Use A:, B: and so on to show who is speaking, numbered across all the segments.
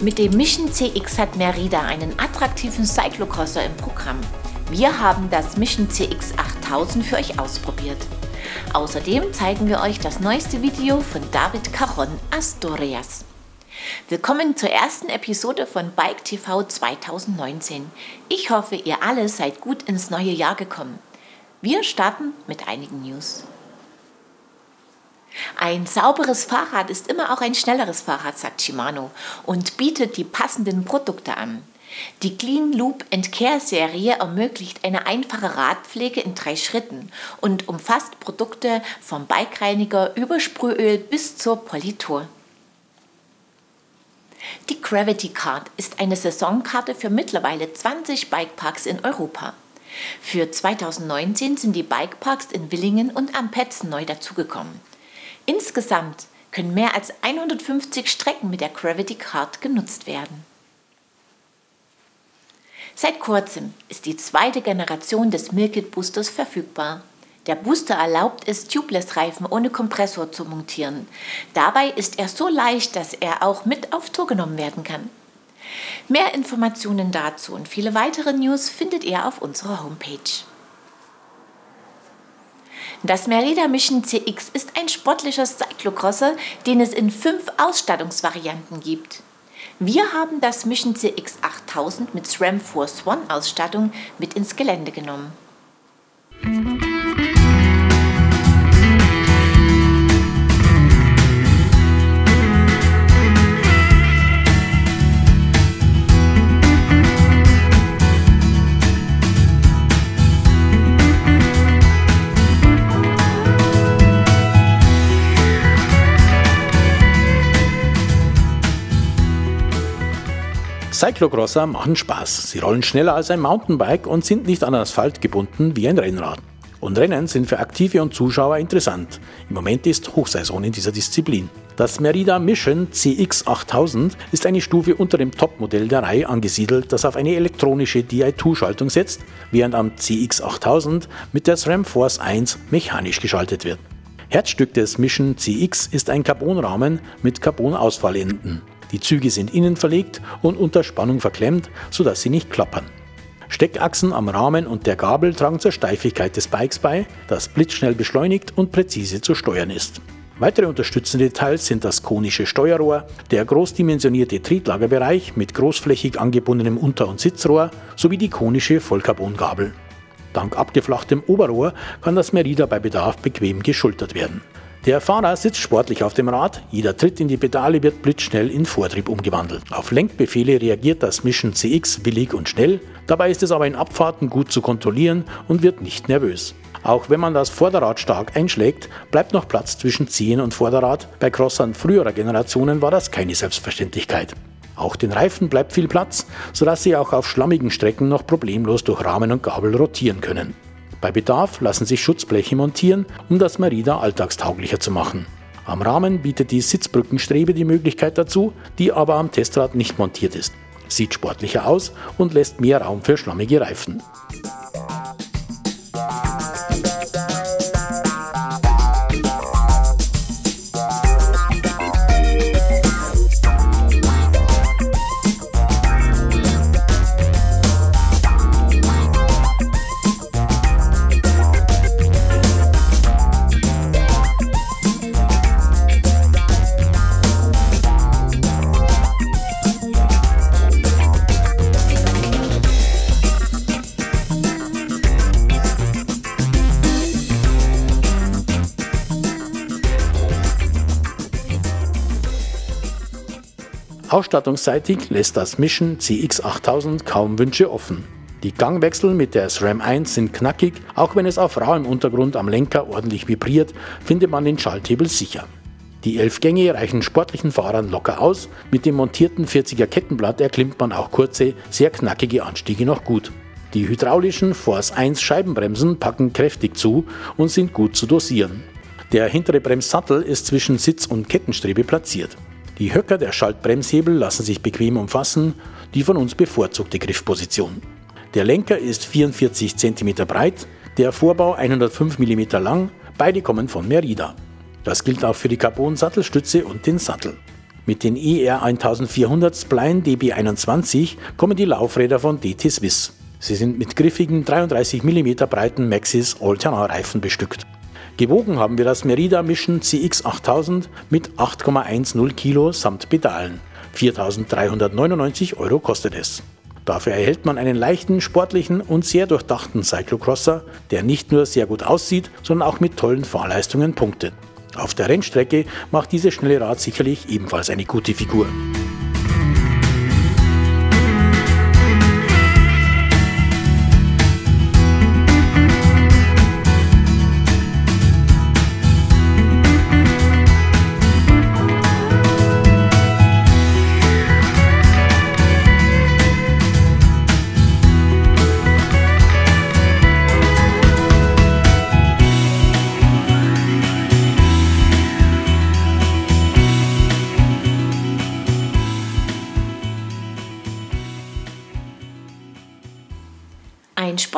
A: Mit dem Mission CX hat Merida einen attraktiven Cyclocrosser im Programm. Wir haben das Mission CX 8000 für euch ausprobiert. Außerdem zeigen wir euch das neueste Video von David Caron Asturias. Willkommen zur ersten Episode von Bike TV 2019. Ich hoffe, ihr alle seid gut ins neue Jahr gekommen. Wir starten mit einigen News. Ein sauberes Fahrrad ist immer auch ein schnelleres Fahrrad, sagt Shimano und bietet die passenden Produkte an. Die Clean Loop Care Serie ermöglicht eine einfache Radpflege in drei Schritten und umfasst Produkte vom Bikereiniger über Sprühöl bis zur Politur. Die Gravity Card ist eine Saisonkarte für mittlerweile 20 Bikeparks in Europa. Für 2019 sind die Bikeparks in Willingen und am Petzen neu dazugekommen. Insgesamt können mehr als 150 Strecken mit der Gravity Card genutzt werden. Seit kurzem ist die zweite Generation des Milkit Boosters verfügbar. Der Booster erlaubt es, Tubeless-Reifen ohne Kompressor zu montieren. Dabei ist er so leicht, dass er auch mit auf Tour genommen werden kann. Mehr Informationen dazu und viele weitere News findet ihr auf unserer Homepage. Das Merida Mission CX ist ein sportlicher Cyclocrosser, den es in fünf Ausstattungsvarianten gibt. Wir haben das Mission CX 8000 mit SRAM Force One Ausstattung mit ins Gelände genommen.
B: Cyclocrosser machen Spaß. Sie rollen schneller als ein Mountainbike und sind nicht an Asphalt gebunden wie ein Rennrad. Und Rennen sind für Aktive und Zuschauer interessant. Im Moment ist Hochsaison in dieser Disziplin. Das Merida Mission CX8000 ist eine Stufe unter dem Topmodell der Reihe angesiedelt, das auf eine elektronische Di2-Schaltung setzt, während am CX8000 mit der SRAM Force 1 mechanisch geschaltet wird. Herzstück des Mission CX ist ein Carbonrahmen mit Carbon-Ausfallenden. Die Züge sind innen verlegt und unter Spannung verklemmt, sodass sie nicht klappern. Steckachsen am Rahmen und der Gabel tragen zur Steifigkeit des Bikes bei, das blitzschnell beschleunigt und präzise zu steuern ist. Weitere unterstützende Details sind das konische Steuerrohr, der großdimensionierte Trieblagerbereich mit großflächig angebundenem Unter- und Sitzrohr sowie die konische Vollcarbongabel. Dank abgeflachtem Oberrohr kann das Merida bei Bedarf bequem geschultert werden. Der Fahrer sitzt sportlich auf dem Rad, jeder Tritt in die Pedale wird blitzschnell in Vortrieb umgewandelt. Auf Lenkbefehle reagiert das Mission CX willig und schnell, dabei ist es aber in Abfahrten gut zu kontrollieren und wird nicht nervös. Auch wenn man das Vorderrad stark einschlägt, bleibt noch Platz zwischen Zehen und Vorderrad. Bei Crossern früherer Generationen war das keine Selbstverständlichkeit. Auch den Reifen bleibt viel Platz, sodass sie auch auf schlammigen Strecken noch problemlos durch Rahmen und Gabel rotieren können. Bei Bedarf lassen sich Schutzbleche montieren, um das Merida alltagstauglicher zu machen. Am Rahmen bietet die Sitzbrückenstrebe die Möglichkeit dazu, die aber am Testrad nicht montiert ist. Sieht sportlicher aus und lässt mehr Raum für schlammige Reifen. Ausstattungsseitig lässt das Mission CX8000 kaum Wünsche offen. Die Gangwechsel mit der SRAM 1 sind knackig, auch wenn es auf rauem Untergrund am Lenker ordentlich vibriert, findet man den Schalthebel sicher. Die elf Gänge reichen sportlichen Fahrern locker aus, mit dem montierten 40er Kettenblatt erklimmt man auch kurze, sehr knackige Anstiege noch gut. Die hydraulischen Force 1 Scheibenbremsen packen kräftig zu und sind gut zu dosieren. Der hintere Bremssattel ist zwischen Sitz und Kettenstrebe platziert. Die Höcker der Schaltbremshebel lassen sich bequem umfassen, die von uns bevorzugte Griffposition. Der Lenker ist 44 cm breit, der Vorbau 105 mm lang, beide kommen von Merida. Das gilt auch für die Carbon-Sattelstütze und den Sattel. Mit den ER 1400 Spline DB21 kommen die Laufräder von DT Swiss. Sie sind mit griffigen 33 mm breiten Maxis All-Terrain-Reifen bestückt. Gewogen haben wir das Merida Mission CX 8000 mit 8,10 Kilo samt Pedalen. 4.399 Euro kostet es. Dafür erhält man einen leichten, sportlichen und sehr durchdachten Cyclocrosser, der nicht nur sehr gut aussieht, sondern auch mit tollen Fahrleistungen punktet. Auf der Rennstrecke macht dieses schnelle Rad sicherlich ebenfalls eine gute Figur.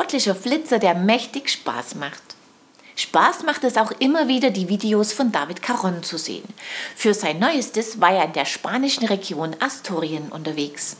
A: Sportlicher Flitzer, der mächtig Spaß macht. Spaß macht es auch immer wieder, die Videos von David Caron zu sehen. Für sein neuestes war er in der spanischen Region Asturien unterwegs.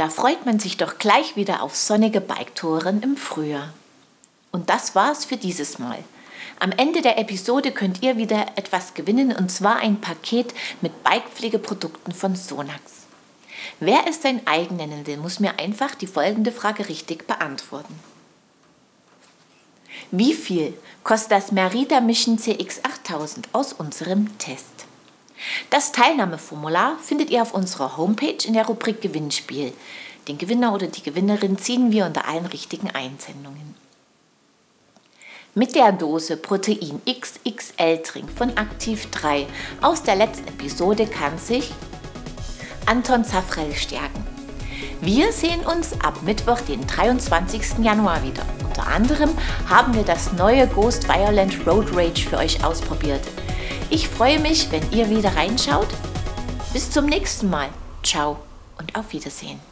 A: Da freut man sich doch gleich wieder auf sonnige Biketouren im Frühjahr. Und das war's für dieses Mal. Am Ende der Episode könnt ihr wieder etwas gewinnen und zwar ein Paket mit Bikepflegeprodukten von Sonax. Wer es sein eigen nennen will, muss mir einfach die folgende Frage richtig beantworten. Wie viel kostet das Merida Mission CX8000 aus unserem Test? Das Teilnahmeformular findet ihr auf unserer Homepage in der Rubrik Gewinnspiel. Den Gewinner oder die Gewinnerin ziehen wir unter allen richtigen Einsendungen. Mit der Dose Protein XXL Trink von Aktiv 3 aus der letzten Episode kann sich Anton Zafrell stärken. Wir sehen uns ab Mittwoch, den 23. Januar wieder. Unter anderem haben wir das neue Ghost Violent Road Rage für euch ausprobiert. Ich freue mich, wenn ihr wieder reinschaut. Bis zum nächsten Mal. Ciao und auf Wiedersehen.